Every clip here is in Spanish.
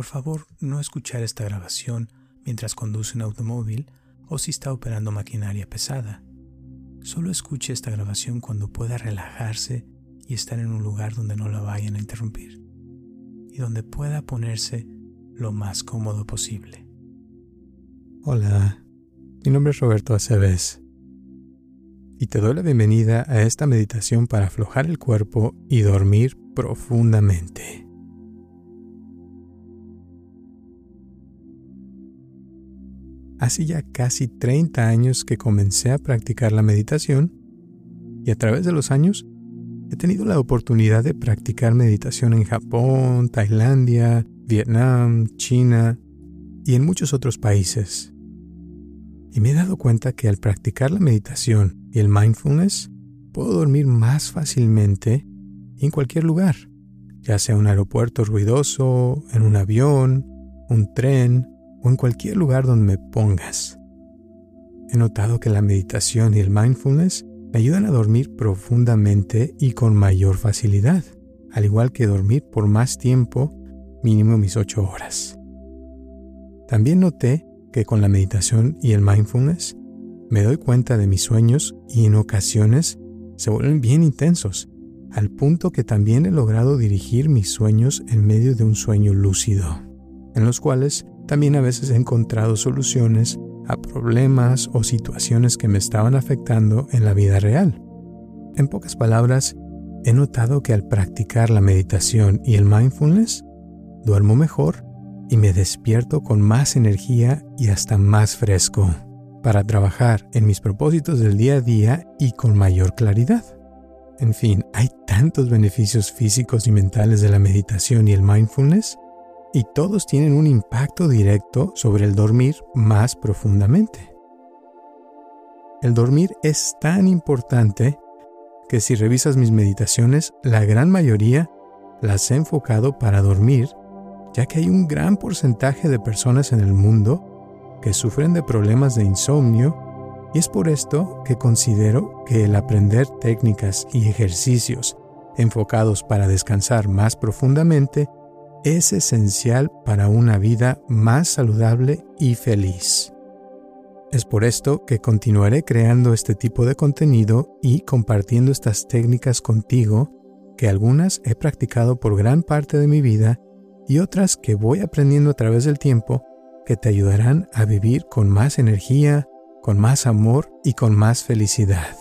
por favor no escuchar esta grabación mientras conduce un automóvil o si está operando maquinaria pesada. Solo escuche esta grabación cuando pueda relajarse y estar en un lugar donde no la vayan a interrumpir y donde pueda ponerse lo más cómodo posible. Hola, mi nombre es Roberto Aceves y te doy la bienvenida a esta meditación para aflojar el cuerpo y dormir profundamente. Hace ya casi 30 años que comencé a practicar la meditación y a través de los años he tenido la oportunidad de practicar meditación en Japón, Tailandia, Vietnam, China y en muchos otros países. Y me he dado cuenta que al practicar la meditación y el mindfulness, puedo dormir más fácilmente en cualquier lugar, ya sea un aeropuerto ruidoso, en un avión, un tren o en cualquier lugar donde me pongas. He notado que la meditación y el mindfulness me ayudan a dormir profundamente y con mayor facilidad, al igual que dormir por más tiempo, mínimo mis 8 horas. También noté que con la meditación y el mindfulness me doy cuenta de mis sueños y en ocasiones se vuelven bien intensos, al punto que también he logrado dirigir mis sueños en medio de un sueño lúcido, en los cuales también a veces he encontrado soluciones a problemas o situaciones que me estaban afectando en la vida real. En pocas palabras, he notado que al practicar la meditación y el mindfulness, duermo mejor y me despierto con más energía y hasta más fresco para trabajar en mis propósitos del día a día y con mayor claridad. En fin, hay tantos beneficios físicos y mentales de la meditación y el mindfulness y todos tienen un impacto directo sobre el dormir más profundamente. El dormir es tan importante que si revisas mis meditaciones, la gran mayoría las he enfocado para dormir, ya que hay un gran porcentaje de personas en el mundo que sufren de problemas de insomnio y es por esto que considero que el aprender técnicas y ejercicios enfocados para descansar más profundamente es esencial para una vida más saludable y feliz. Es por esto que continuaré creando este tipo de contenido y compartiendo estas técnicas contigo, que algunas he practicado por gran parte de mi vida y otras que voy aprendiendo a través del tiempo que te ayudarán a vivir con más energía, con más amor y con más felicidad.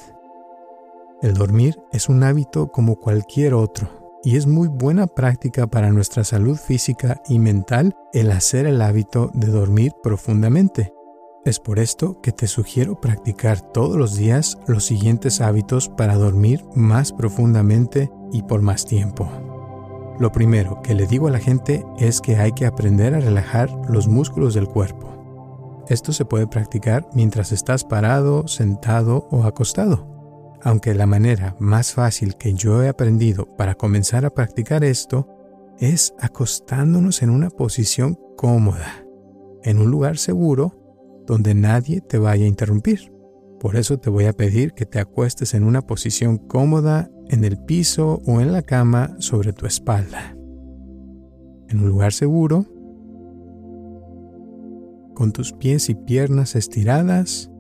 El dormir es un hábito como cualquier otro y es muy buena práctica para nuestra salud física y mental el hacer el hábito de dormir profundamente. Es por esto que te sugiero practicar todos los días los siguientes hábitos para dormir más profundamente y por más tiempo. Lo primero que le digo a la gente es que hay que aprender a relajar los músculos del cuerpo. Esto se puede practicar mientras estás parado, sentado o acostado. Aunque la manera más fácil que yo he aprendido para comenzar a practicar esto es acostándonos en una posición cómoda, en un lugar seguro donde nadie te vaya a interrumpir. Por eso te voy a pedir que te acuestes en una posición cómoda en el piso o en la cama sobre tu espalda. En un lugar seguro, con tus pies y piernas estiradas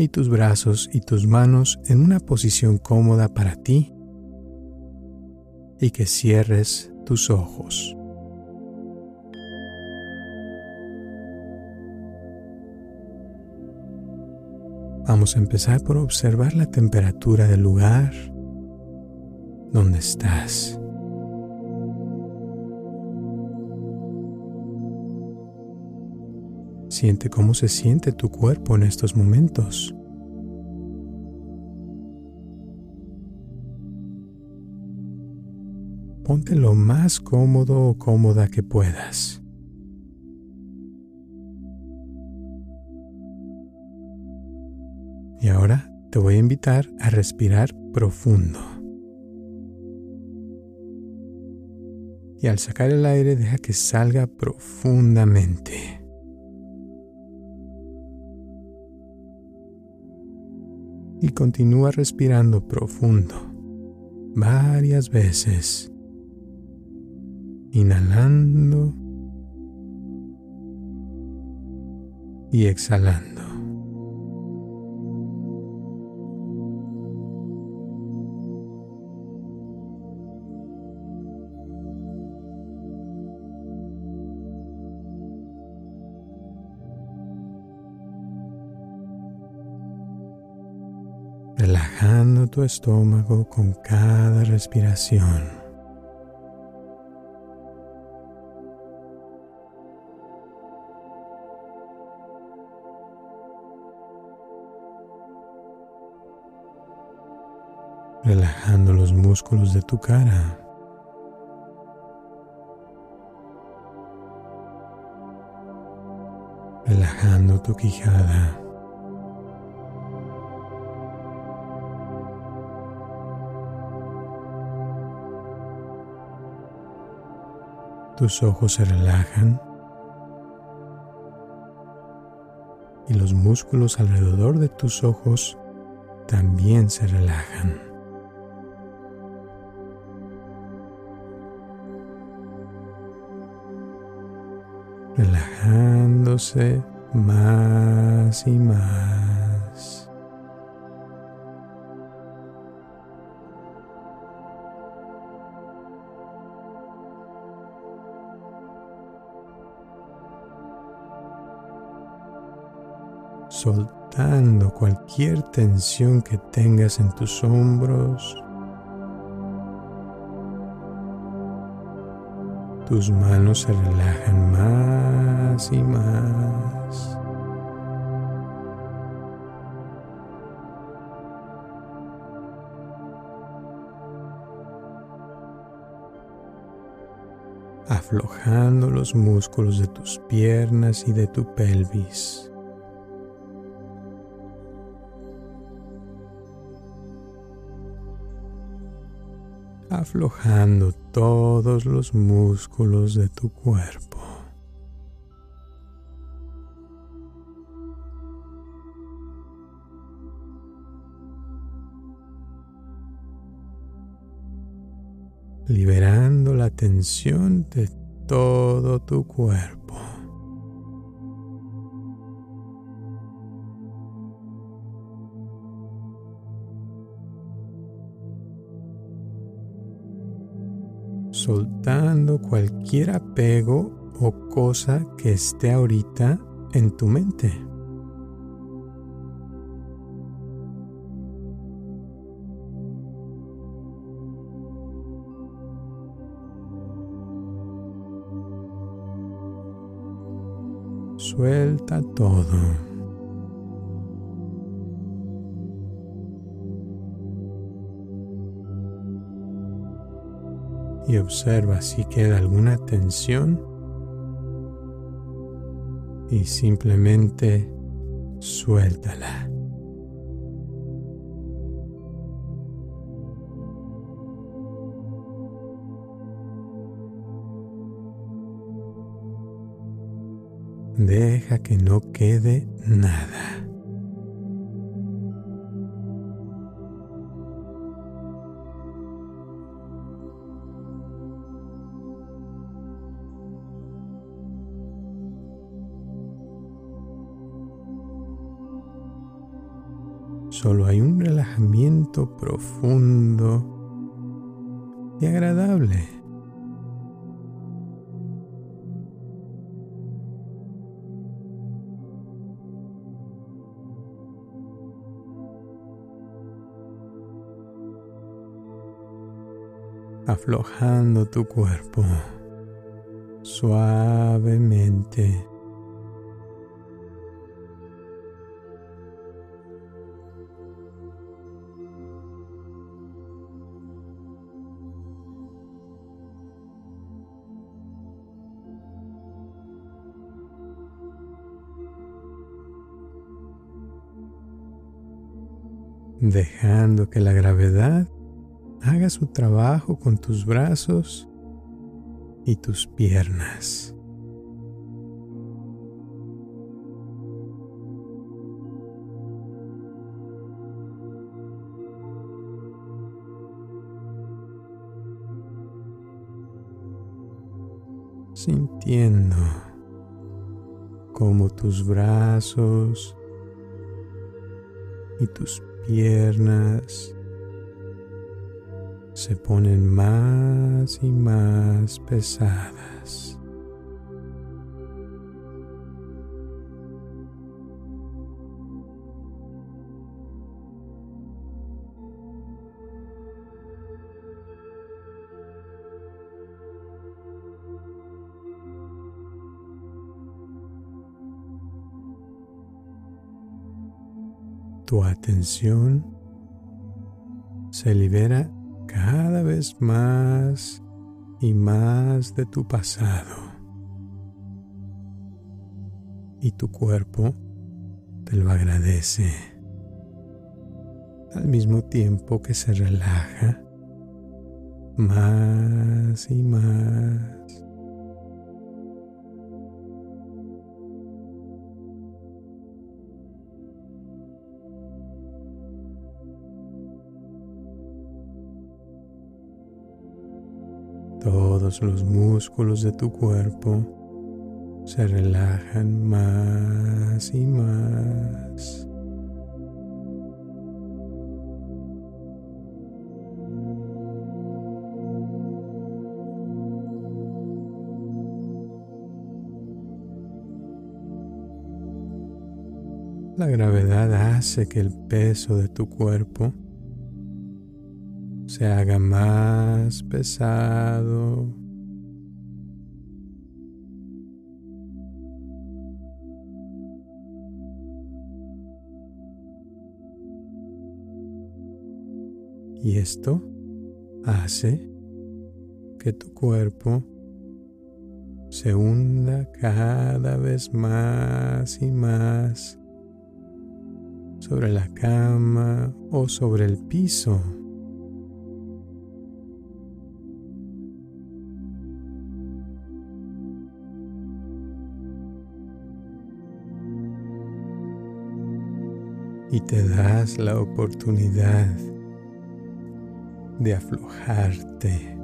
y tus brazos y tus manos en una posición cómoda para ti y que cierres tus ojos. Vamos a empezar por observar la temperatura del lugar donde estás. Siente cómo se siente tu cuerpo en estos momentos. Ponte lo más cómodo o cómoda que puedas. Y ahora te voy a invitar a respirar profundo. Y al sacar el aire deja que salga profundamente. y continúa respirando profundo varias veces. Inhalando y exhalando. relajando tu estómago con cada respiración. Relajando los músculos de tu cara. Relajando tu quijada. Tus ojos se relajan y los músculos alrededor de tus ojos también se relajan. Más y más. soltando cualquier tensión que tengas en tus hombros, Tus manos se relajan más y más. aflojando los músculos de tus piernas y de tu pelvis. aflojando todos los músculos de tu cuerpo. De todo tu cuerpo. soltando cualquier apego o cosa que esté ahorita en tu mente. Suelta todo. y observa si queda alguna tensión y simplemente suéltala. Deja que no quede nada. Solo hay un relajamiento profundo y agradable. Aflojando tu cuerpo suavemente. dejando que la gravedad su trabajo con tus brazos y tus piernas. sintiendo como tus brazos y tus piernas se ponen más y más pesadas. tu atención se libera más y más de tu pasado. Y tu cuerpo te lo agradece. Al mismo tiempo que se relaja más y más. Los músculos de tu cuerpo se relajan más y más. La gravedad hace que el peso de tu cuerpo se haga más pesado. Y esto hace que tu cuerpo se hunda cada vez más y más sobre la cama o sobre el piso. y te das la oportunidad de aflojarte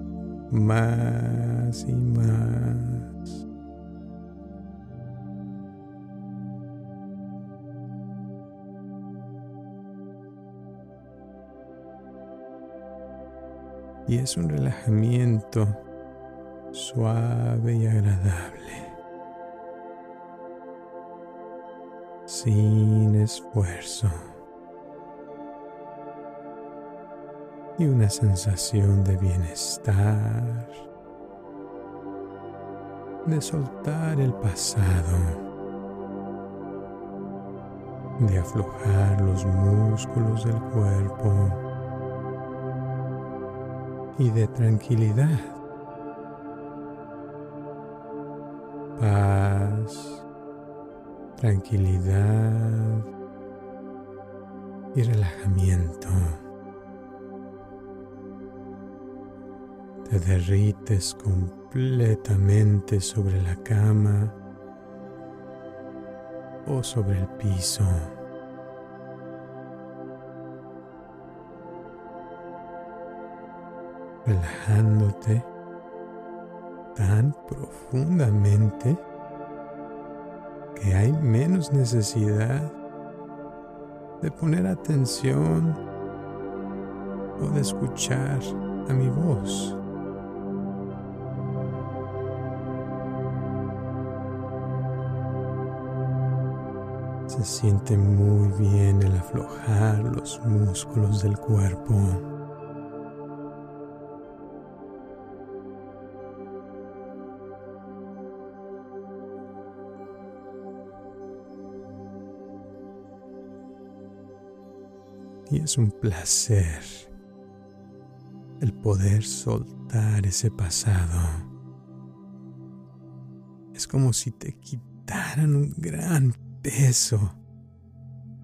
más y más. Y es un relajamiento suave y agradable. sin esfuerzo. Y una sensación de bienestar, de soltar el pasado, de aflojar los músculos del cuerpo y de tranquilidad, paz tranquilidad y relajamiento. Te derrites completamente sobre la cama o sobre el piso. relajándote tan profundamente que hay menos necesidad de poner atención o de escuchar a mi voz. Se siente muy bien el aflojar los músculos del cuerpo. Y es un placer el poder soltar ese pasado. Es como si te quitaran un gran peso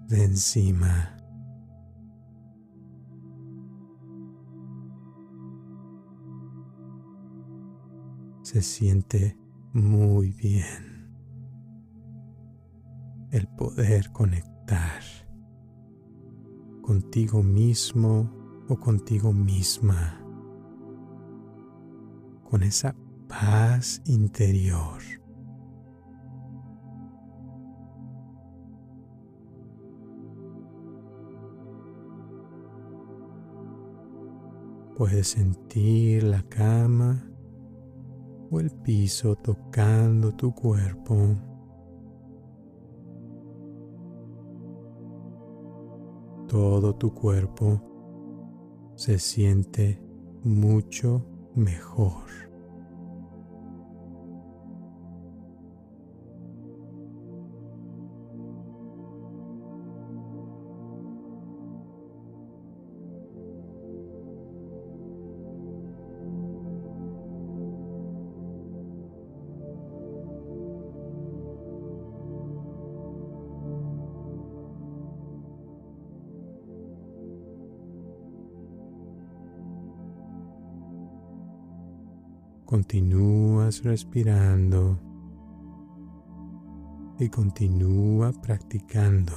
de encima. Se siente muy bien el poder conectar contigo mismo o contigo misma, con esa paz interior. Puedes sentir la cama o el piso tocando tu cuerpo. Todo tu cuerpo se siente mucho mejor. Continúas respirando y continúa practicando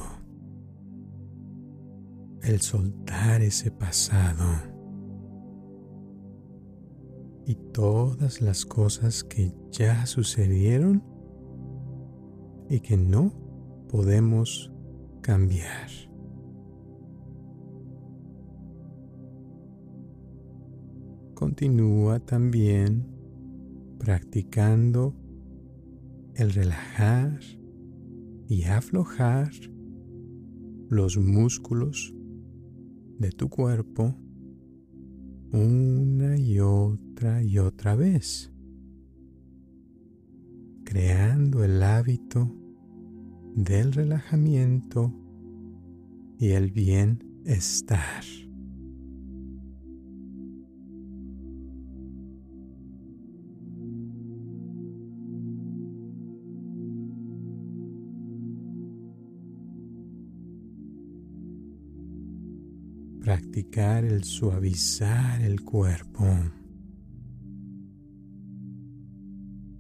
el soltar ese pasado y todas las cosas que ya sucedieron y que no podemos cambiar. Continúa también practicando el relajar y aflojar los músculos de tu cuerpo una y otra y otra vez, creando el hábito del relajamiento y el bienestar. El suavizar el cuerpo,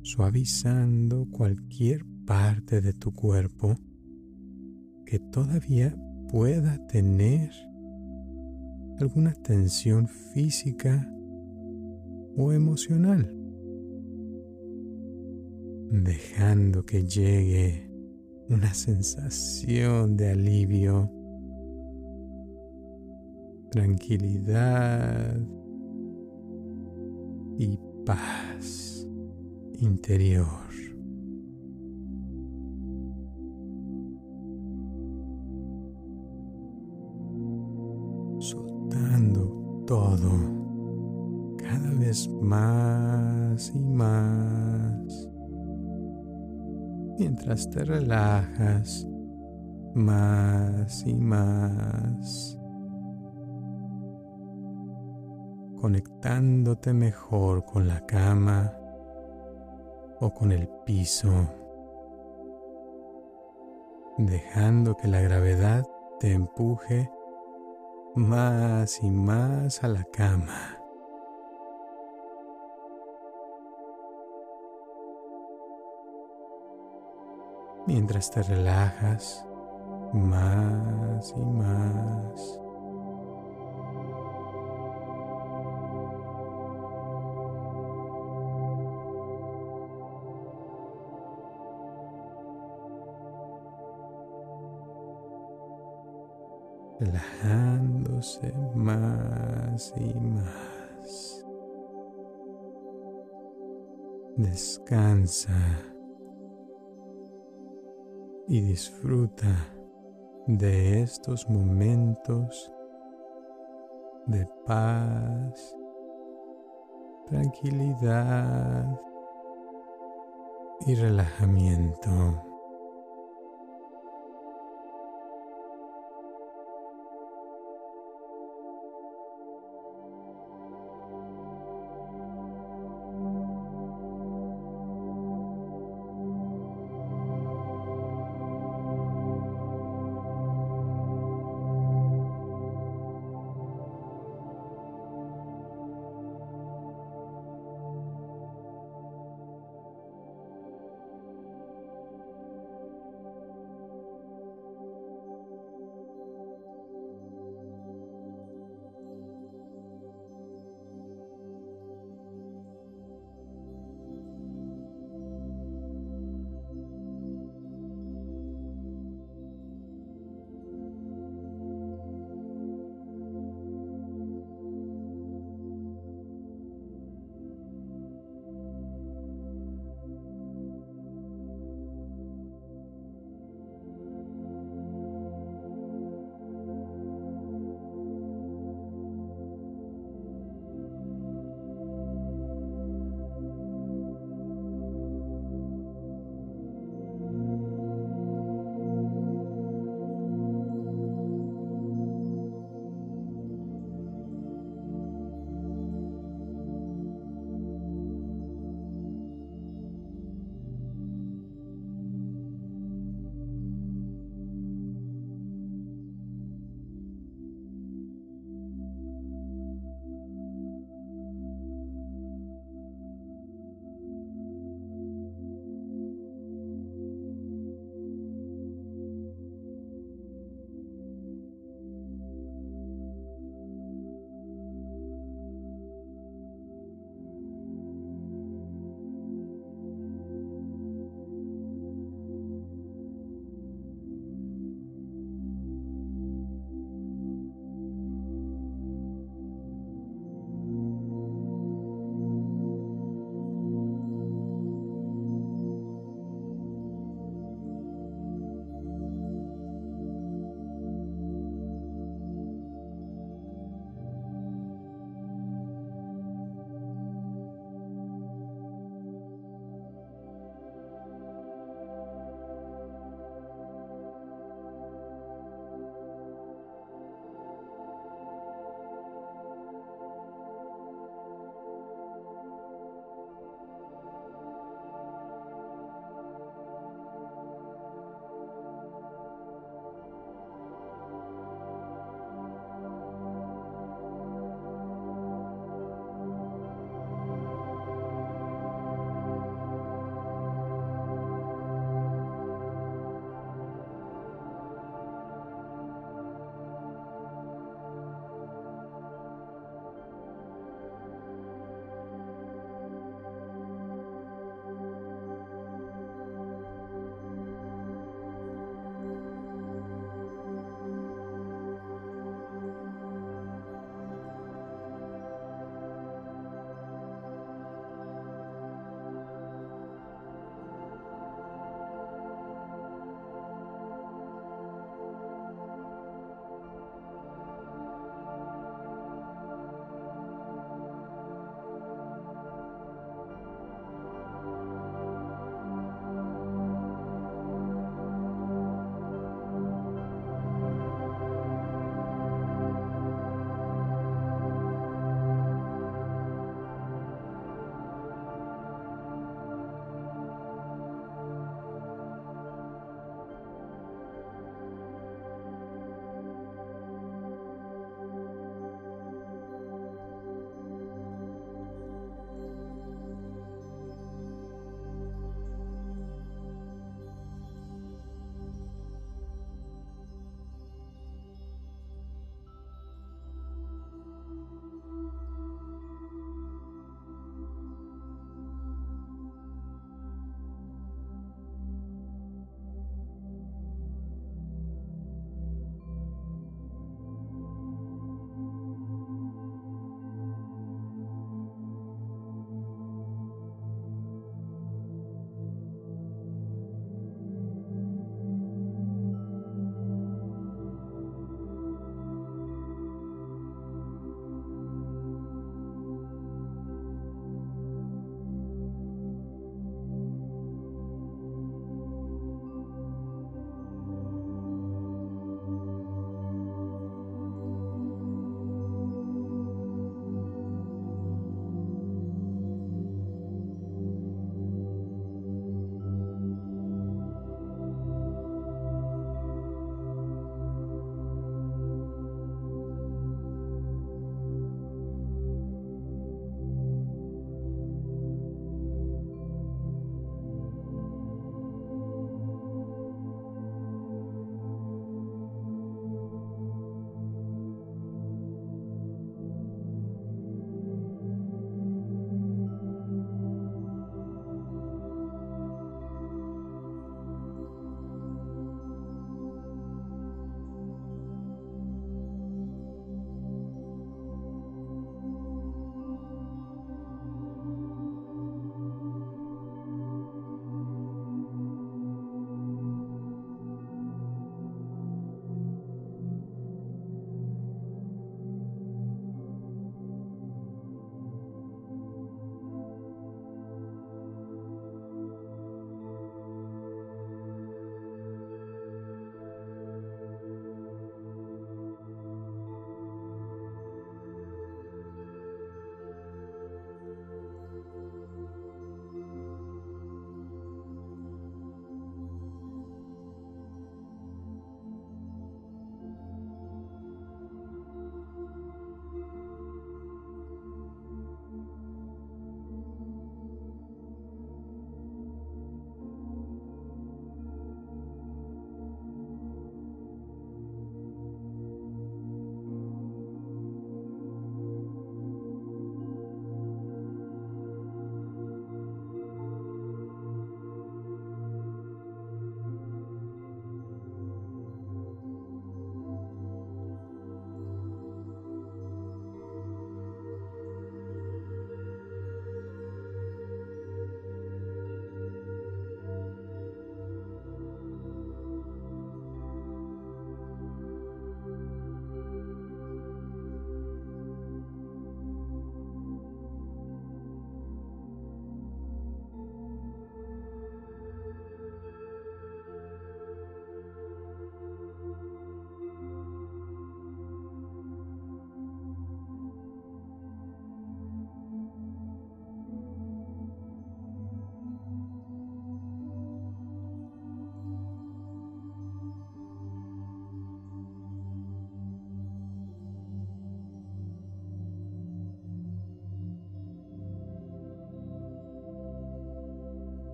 suavizando cualquier parte de tu cuerpo que todavía pueda tener alguna tensión física o emocional, dejando que llegue una sensación de alivio tranquilidad y paz interior. Soltando todo cada vez más y más. Mientras te relajas más y más. Conectándote mejor con la cama o con el piso, dejando que la gravedad te empuje más y más a la cama. Mientras te relajas más y más. Relajándose más y más. Descansa y disfruta de estos momentos de paz, tranquilidad y relajamiento.